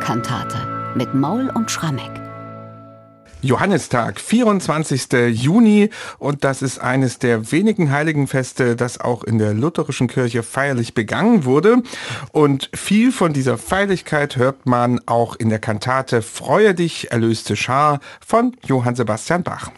Bach-Kantate mit Maul und Schrammeck. Johannistag, 24. Juni und das ist eines der wenigen Heiligenfeste, das auch in der lutherischen Kirche feierlich begangen wurde und viel von dieser Feierlichkeit hört man auch in der Kantate Freue dich, erlöste Schar von Johann Sebastian Bach.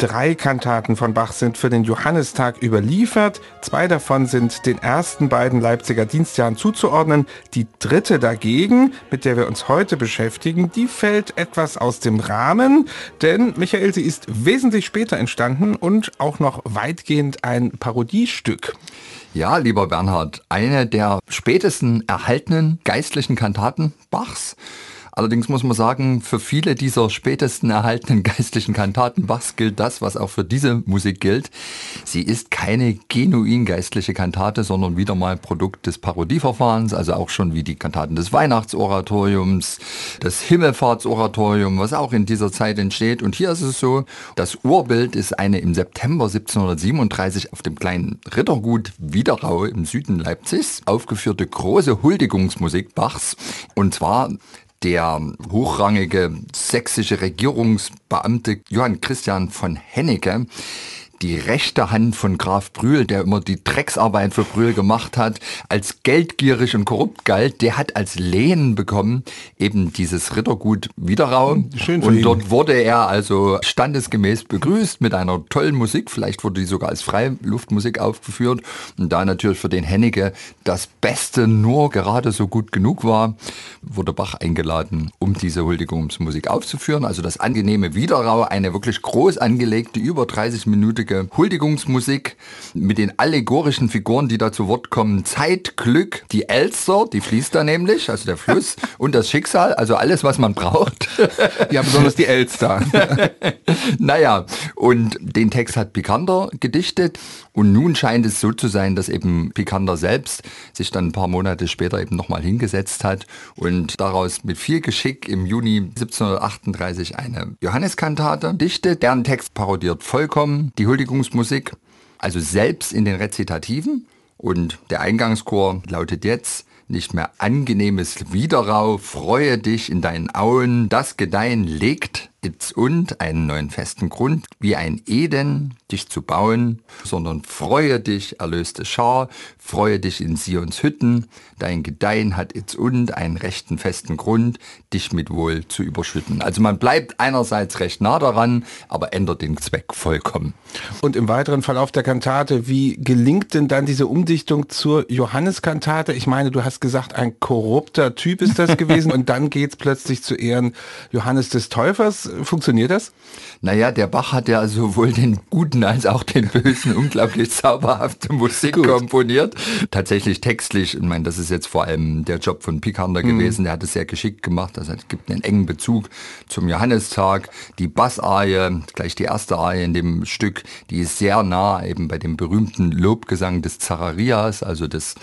Drei Kantaten von Bach sind für den Johannistag überliefert. Zwei davon sind den ersten beiden Leipziger Dienstjahren zuzuordnen. Die dritte dagegen, mit der wir uns heute beschäftigen, die fällt etwas aus dem Rahmen, denn Michael, sie ist wesentlich später entstanden und auch noch weitgehend ein Parodiestück. Ja, lieber Bernhard, eine der spätesten erhaltenen geistlichen Kantaten Bachs. Allerdings muss man sagen, für viele dieser spätesten erhaltenen geistlichen Kantaten Bachs gilt das, was auch für diese Musik gilt. Sie ist keine genuin geistliche Kantate, sondern wieder mal Produkt des Parodieverfahrens, also auch schon wie die Kantaten des Weihnachtsoratoriums, das Himmelfahrtsoratorium, was auch in dieser Zeit entsteht. Und hier ist es so, das Urbild ist eine im September 1737 auf dem kleinen Rittergut Wiederau im Süden Leipzigs aufgeführte große Huldigungsmusik Bachs. Und zwar der hochrangige sächsische Regierungsbeamte Johann Christian von Hennecke die rechte Hand von Graf Brühl, der immer die Drecksarbeit für Brühl gemacht hat, als geldgierig und korrupt galt, der hat als Lehen bekommen eben dieses Rittergut Wiederau. Schön und dort wurde er also standesgemäß begrüßt mit einer tollen Musik. Vielleicht wurde die sogar als Freiluftmusik aufgeführt. Und da natürlich für den Hennecke das Beste nur gerade so gut genug war, wurde Bach eingeladen, um diese Huldigungsmusik aufzuführen. Also das angenehme Wiederau, eine wirklich groß angelegte, über 30 Minuten lustige Huldigungsmusik mit den allegorischen Figuren, die da zu Wort kommen. Zeit, Glück, die Elster, die fließt da nämlich, also der Fluss, und das Schicksal, also alles, was man braucht. Ja, besonders die Elster. naja, und den Text hat Picander gedichtet und nun scheint es so zu sein, dass eben Picander selbst sich dann ein paar Monate später eben nochmal hingesetzt hat und daraus mit viel Geschick im Juni 1738 eine Johanneskantate dichtet, deren Text parodiert vollkommen die Huldigungsmusik, also selbst in den Rezitativen. Und der Eingangschor lautet jetzt, nicht mehr angenehmes Widerrau, freue dich in deinen Auen, das Gedeihen legt Itz und einen neuen festen Grund, wie ein Eden, dich zu bauen, sondern freue dich, erlöste Schar, freue dich in Sions Hütten, dein Gedeihen hat Itz und einen rechten festen Grund, dich mit Wohl zu überschütten. Also man bleibt einerseits recht nah daran, aber ändert den Zweck vollkommen. Und im weiteren Verlauf der Kantate, wie gelingt denn dann diese Umdichtung zur Johanneskantate? Ich meine, du hast gesagt, ein korrupter Typ ist das gewesen und dann geht's plötzlich zu Ehren Johannes des Täufers funktioniert das? Naja, der Bach hat ja sowohl den guten als auch den bösen unglaublich zauberhafte Musik Gut. komponiert. Tatsächlich textlich, ich meine, das ist jetzt vor allem der Job von Picander mhm. gewesen, der hat es sehr geschickt gemacht. Also es gibt einen engen Bezug zum Johannistag. Die Bassarie, gleich die erste Arie in dem Stück, die ist sehr nah eben bei dem berühmten Lobgesang des Zacharias, also des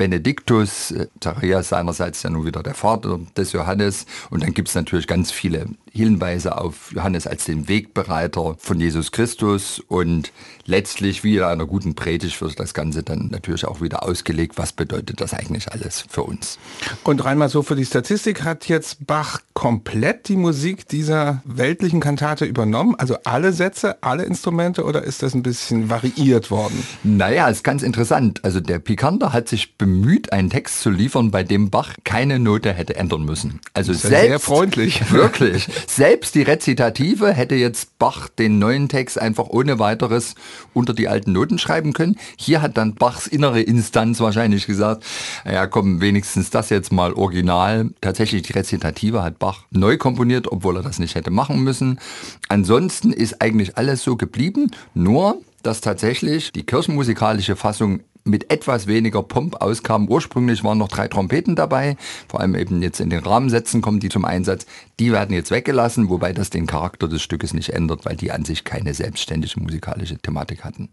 Benediktus, äh, Zacharias seinerseits ja nun wieder der Vater des Johannes. Und dann gibt es natürlich ganz viele Hinweise auf Johannes als den Wegbereiter von Jesus Christus. Und letztlich, wie in einer guten Predigt, wird das Ganze dann natürlich auch wieder ausgelegt. Was bedeutet das eigentlich alles für uns? Und rein mal so für die Statistik hat jetzt Bach komplett die Musik dieser weltlichen Kantate übernommen? Also alle Sätze, alle Instrumente oder ist das ein bisschen variiert worden? Naja, ist ganz interessant. Also der Picander hat sich bemüht, einen Text zu liefern, bei dem Bach keine Note hätte ändern müssen. Also selbst, sehr freundlich. Wirklich. Selbst die Rezitative hätte jetzt Bach den neuen Text einfach ohne weiteres unter die alten Noten schreiben können. Hier hat dann Bachs innere Instanz wahrscheinlich gesagt, ja komm, wenigstens das jetzt mal original. Tatsächlich die Rezitative hat Bach neu komponiert, obwohl er das nicht hätte machen müssen. Ansonsten ist eigentlich alles so geblieben, nur dass tatsächlich die kirchenmusikalische Fassung mit etwas weniger Pomp auskam. Ursprünglich waren noch drei Trompeten dabei, vor allem eben jetzt in den Rahmensätzen kommen die zum Einsatz. Die werden jetzt weggelassen, wobei das den Charakter des Stückes nicht ändert, weil die an sich keine selbstständige musikalische Thematik hatten.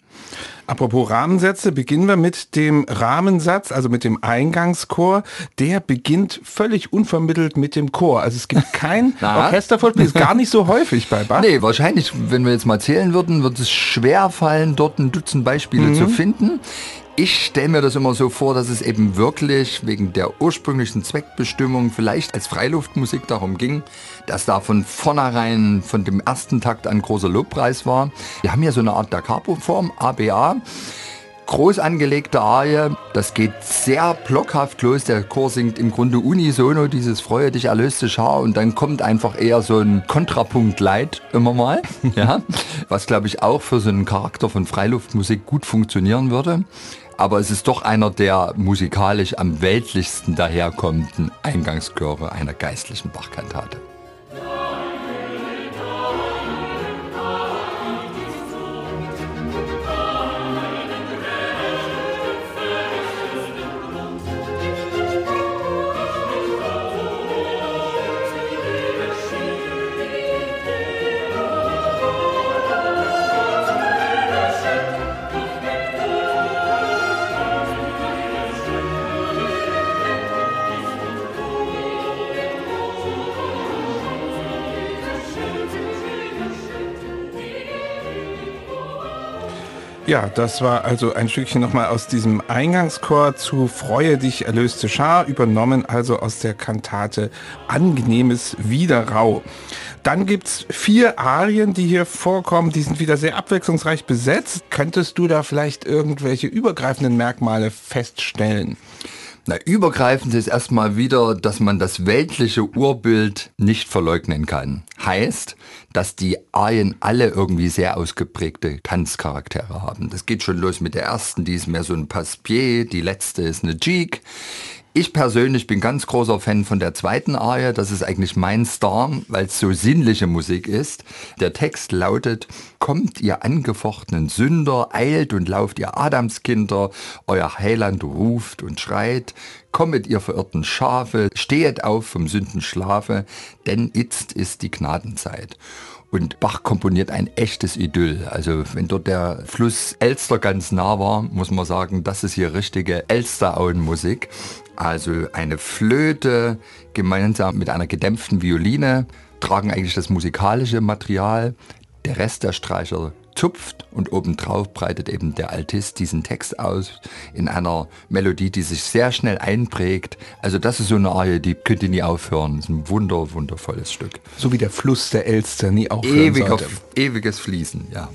Apropos Rahmensätze, beginnen wir mit dem Rahmensatz, also mit dem Eingangschor. Der beginnt völlig unvermittelt mit dem Chor. Also es gibt kein Orchestervorspiel, ist gar nicht so häufig bei Bach. Nee, wahrscheinlich, wenn wir jetzt mal zählen würden, wird es schwer fallen, dort ein Dutzend Beispiele mhm. zu finden. Ich stelle mir das immer so vor, dass es eben wirklich wegen der ursprünglichen Zweckbestimmung vielleicht als Freiluftmusik darum ging, dass da von vornherein von dem ersten Takt ein großer Lobpreis war. Wir haben ja so eine Art Da Capo-Form, ABA groß angelegte Arie. Das geht sehr blockhaft los. Der Chor singt im Grunde unisono dieses Freue dich erlöste Schar und dann kommt einfach eher so ein Kontrapunkt Leid immer mal. ja, was glaube ich auch für so einen Charakter von Freiluftmusik gut funktionieren würde aber es ist doch einer der musikalisch am weltlichsten daherkommenden Eingangschöre einer geistlichen Bachkantate. Ja, das war also ein Stückchen nochmal aus diesem Eingangschor zu Freue dich erlöste Schar, übernommen also aus der Kantate Angenehmes Widerrau. Dann gibt's vier Arien, die hier vorkommen, die sind wieder sehr abwechslungsreich besetzt. Könntest du da vielleicht irgendwelche übergreifenden Merkmale feststellen? Na, übergreifend ist erstmal wieder, dass man das weltliche Urbild nicht verleugnen kann. Heißt, dass die Arien alle irgendwie sehr ausgeprägte Tanzcharaktere haben. Das geht schon los mit der ersten, die ist mehr so ein Passepied, die letzte ist eine Jig. Ich persönlich bin ganz großer Fan von der zweiten Arie. Das ist eigentlich mein Star, weil es so sinnliche Musik ist. Der Text lautet, kommt ihr angefochtenen Sünder, eilt und lauft ihr Adamskinder, euer Heiland ruft und schreit, kommet ihr verirrten Schafe, stehet auf vom Sündenschlafe, denn itzt ist die Gnadenzeit. Und Bach komponiert ein echtes Idyll. Also wenn dort der Fluss Elster ganz nah war, muss man sagen, das ist hier richtige Elsterauenmusik. Also eine Flöte gemeinsam mit einer gedämpften Violine tragen eigentlich das musikalische Material. Der Rest der Streicher zupft und obendrauf breitet eben der Altist diesen Text aus in einer Melodie, die sich sehr schnell einprägt. Also das ist so eine Arie, die könnte nie aufhören. Das ist ein wunder, wundervolles Stück. So wie der Fluss der Elster nie aufhören Ewiger, sollte. Ewiges Fließen, ja.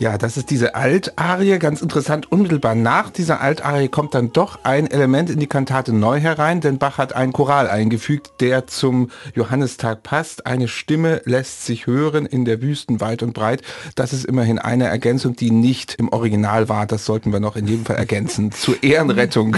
Ja, das ist diese Altarie, ganz interessant. Unmittelbar nach dieser Altarie kommt dann doch ein Element in die Kantate neu herein, denn Bach hat einen Choral eingefügt, der zum Johannistag passt. Eine Stimme lässt sich hören in der Wüsten weit und breit. Das ist immerhin eine Ergänzung, die nicht im Original war. Das sollten wir noch in jedem Fall ergänzen. Zur Ehrenrettung.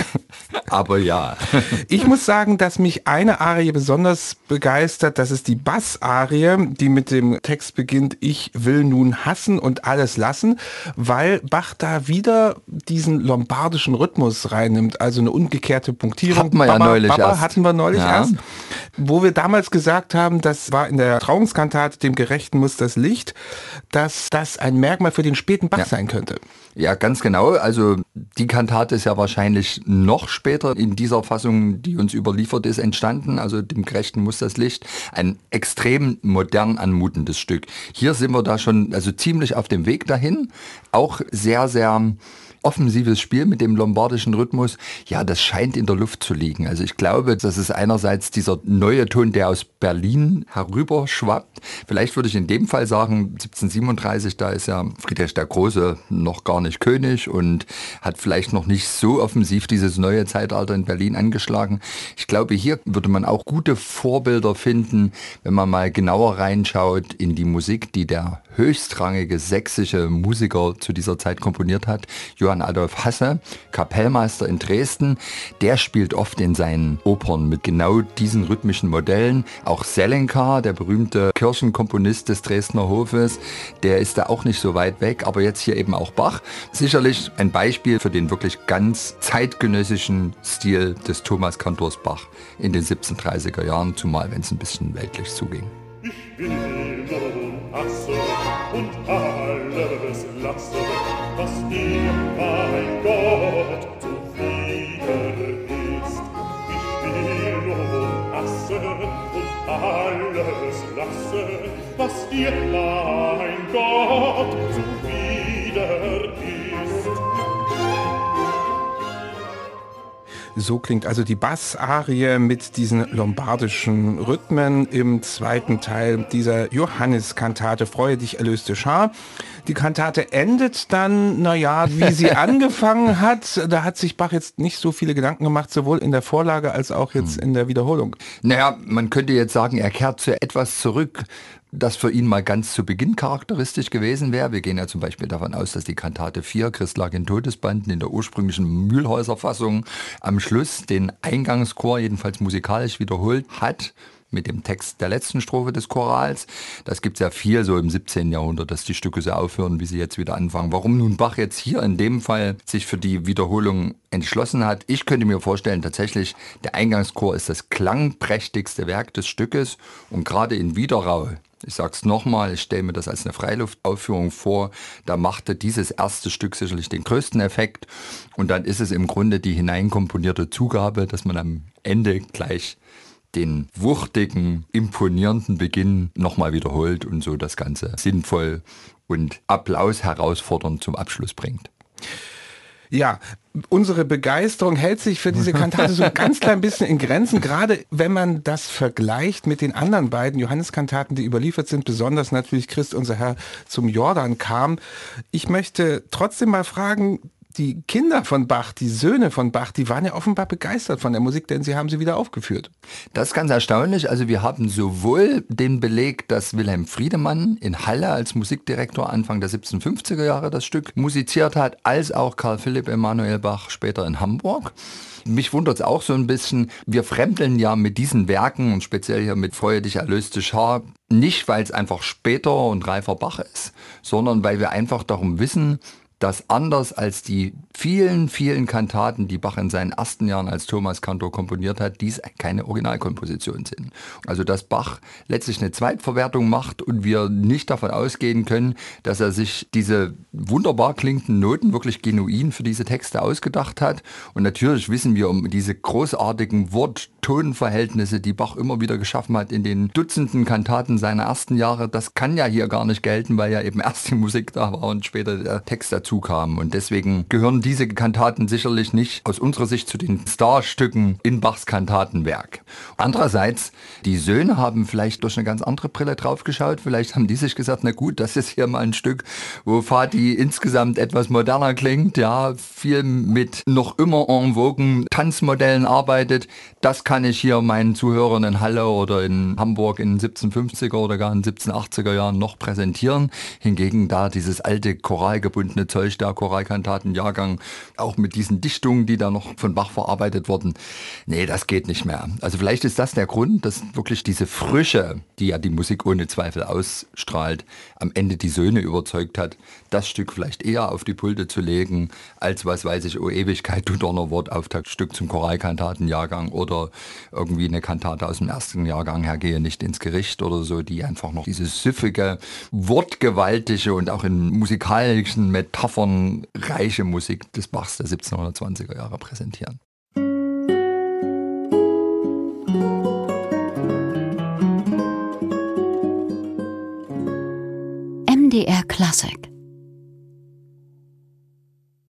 Aber ja. ich muss sagen, dass mich eine Arie besonders begeistert. Das ist die Bassarie, die mit dem Text beginnt, ich will nun hassen und alles lassen lassen, weil Bach da wieder diesen lombardischen Rhythmus reinnimmt, also eine umgekehrte Punktierung. Hatten wir ja neulich Baba erst. hatten wir neulich ja. erst, wo wir damals gesagt haben, das war in der Trauungskantate, dem Gerechten muss das Licht, dass das ein Merkmal für den späten Bach ja. sein könnte. Ja, ganz genau. Also die Kantate ist ja wahrscheinlich noch später in dieser Fassung, die uns überliefert ist, entstanden. Also dem Gerechten muss das Licht. Ein extrem modern anmutendes Stück. Hier sind wir da schon also ziemlich auf dem Weg dahin. Auch sehr, sehr offensives Spiel mit dem lombardischen Rhythmus, ja, das scheint in der Luft zu liegen. Also ich glaube, das ist einerseits dieser neue Ton, der aus Berlin herüber schwappt. Vielleicht würde ich in dem Fall sagen, 1737, da ist ja Friedrich der Große noch gar nicht König und hat vielleicht noch nicht so offensiv dieses neue Zeitalter in Berlin angeschlagen. Ich glaube, hier würde man auch gute Vorbilder finden, wenn man mal genauer reinschaut in die Musik, die der höchstrangige sächsische Musiker zu dieser Zeit komponiert hat, Johann Adolf Hasse, Kapellmeister in Dresden. Der spielt oft in seinen Opern mit genau diesen rhythmischen Modellen. Auch Selenka, der berühmte Kirchenkomponist des Dresdner Hofes, der ist da auch nicht so weit weg, aber jetzt hier eben auch Bach. Sicherlich ein Beispiel für den wirklich ganz zeitgenössischen Stil des Thomas Kantors Bach in den 1730er Jahren, zumal wenn es ein bisschen weltlich zuging. Ich will nun hasse und alles lasse, was dir, So klingt also die Bassarie mit diesen lombardischen Rhythmen im zweiten Teil dieser Johanneskantate Freue dich erlöste Schar. Die Kantate endet dann, naja, wie sie angefangen hat. Da hat sich Bach jetzt nicht so viele Gedanken gemacht, sowohl in der Vorlage als auch jetzt hm. in der Wiederholung. Naja, man könnte jetzt sagen, er kehrt zu etwas zurück, das für ihn mal ganz zu Beginn charakteristisch gewesen wäre. Wir gehen ja zum Beispiel davon aus, dass die Kantate 4, Christ lag in Todesbanden, in der ursprünglichen Mühlhäuser Fassung am Schluss den Eingangschor jedenfalls musikalisch wiederholt hat mit dem Text der letzten Strophe des Chorals. Das gibt es ja viel so im 17. Jahrhundert, dass die Stücke so aufhören, wie sie jetzt wieder anfangen. Warum nun Bach jetzt hier in dem Fall sich für die Wiederholung entschlossen hat, ich könnte mir vorstellen, tatsächlich der Eingangschor ist das klangprächtigste Werk des Stückes und gerade in Widerrau ich sage es nochmal, ich stelle mir das als eine Freiluftaufführung vor. Da machte dieses erste Stück sicherlich den größten Effekt. Und dann ist es im Grunde die hineinkomponierte Zugabe, dass man am Ende gleich den wuchtigen, imponierenden Beginn nochmal wiederholt und so das Ganze sinnvoll und Applaus herausfordernd zum Abschluss bringt. Ja, unsere Begeisterung hält sich für diese Kantate so ein ganz klein bisschen in Grenzen, gerade wenn man das vergleicht mit den anderen beiden Johanneskantaten, die überliefert sind, besonders natürlich Christ unser Herr zum Jordan kam. Ich möchte trotzdem mal fragen, die Kinder von Bach, die Söhne von Bach, die waren ja offenbar begeistert von der Musik, denn sie haben sie wieder aufgeführt. Das ist ganz erstaunlich. Also wir haben sowohl den Beleg, dass Wilhelm Friedemann in Halle als Musikdirektor Anfang der 1750er Jahre das Stück musiziert hat, als auch Karl Philipp Emanuel Bach später in Hamburg. Mich wundert es auch so ein bisschen, wir fremdeln ja mit diesen Werken und speziell hier mit Freue dich erlöste Schar, nicht weil es einfach später und reifer Bach ist, sondern weil wir einfach darum wissen, dass anders als die vielen, vielen Kantaten, die Bach in seinen ersten Jahren als Thomas Kantor komponiert hat, dies keine Originalkompositionen sind. Also dass Bach letztlich eine Zweitverwertung macht und wir nicht davon ausgehen können, dass er sich diese wunderbar klingenden Noten wirklich genuin für diese Texte ausgedacht hat. Und natürlich wissen wir um diese großartigen Wort-Ton-Verhältnisse, die Bach immer wieder geschaffen hat in den Dutzenden Kantaten seiner ersten Jahre. Das kann ja hier gar nicht gelten, weil ja eben erst die Musik da war und später der Text dazu dazu kamen. Und deswegen gehören diese Kantaten sicherlich nicht aus unserer Sicht zu den Starstücken in Bachs Kantatenwerk. Andererseits, die Söhne haben vielleicht durch eine ganz andere Brille draufgeschaut. Vielleicht haben die sich gesagt, na gut, das ist hier mal ein Stück, wo Fati insgesamt etwas moderner klingt, ja, viel mit noch immer en vogue Tanzmodellen arbeitet. Das kann ich hier meinen Zuhörern in Halle oder in Hamburg in den 1750er oder gar in den 1780er Jahren noch präsentieren. Hingegen da dieses alte choralgebundene Zeug Zeug, der Choralkantatenjahrgang, auch mit diesen Dichtungen, die da noch von Bach verarbeitet wurden. Nee, das geht nicht mehr. Also vielleicht ist das der Grund, dass wirklich diese Frische, die ja die Musik ohne Zweifel ausstrahlt, am Ende die Söhne überzeugt hat, das Stück vielleicht eher auf die Pulte zu legen, als was weiß ich, O Ewigkeit, du Donnerwort, Auftaktstück zum Choralkantatenjahrgang oder irgendwie eine Kantate aus dem ersten Jahrgang, Herr gehe nicht ins Gericht oder so, die einfach noch dieses süffige, wortgewaltige und auch in musikalischen Metaphern reiche Musik des Bachs der 1720er Jahre präsentieren. MDR Classic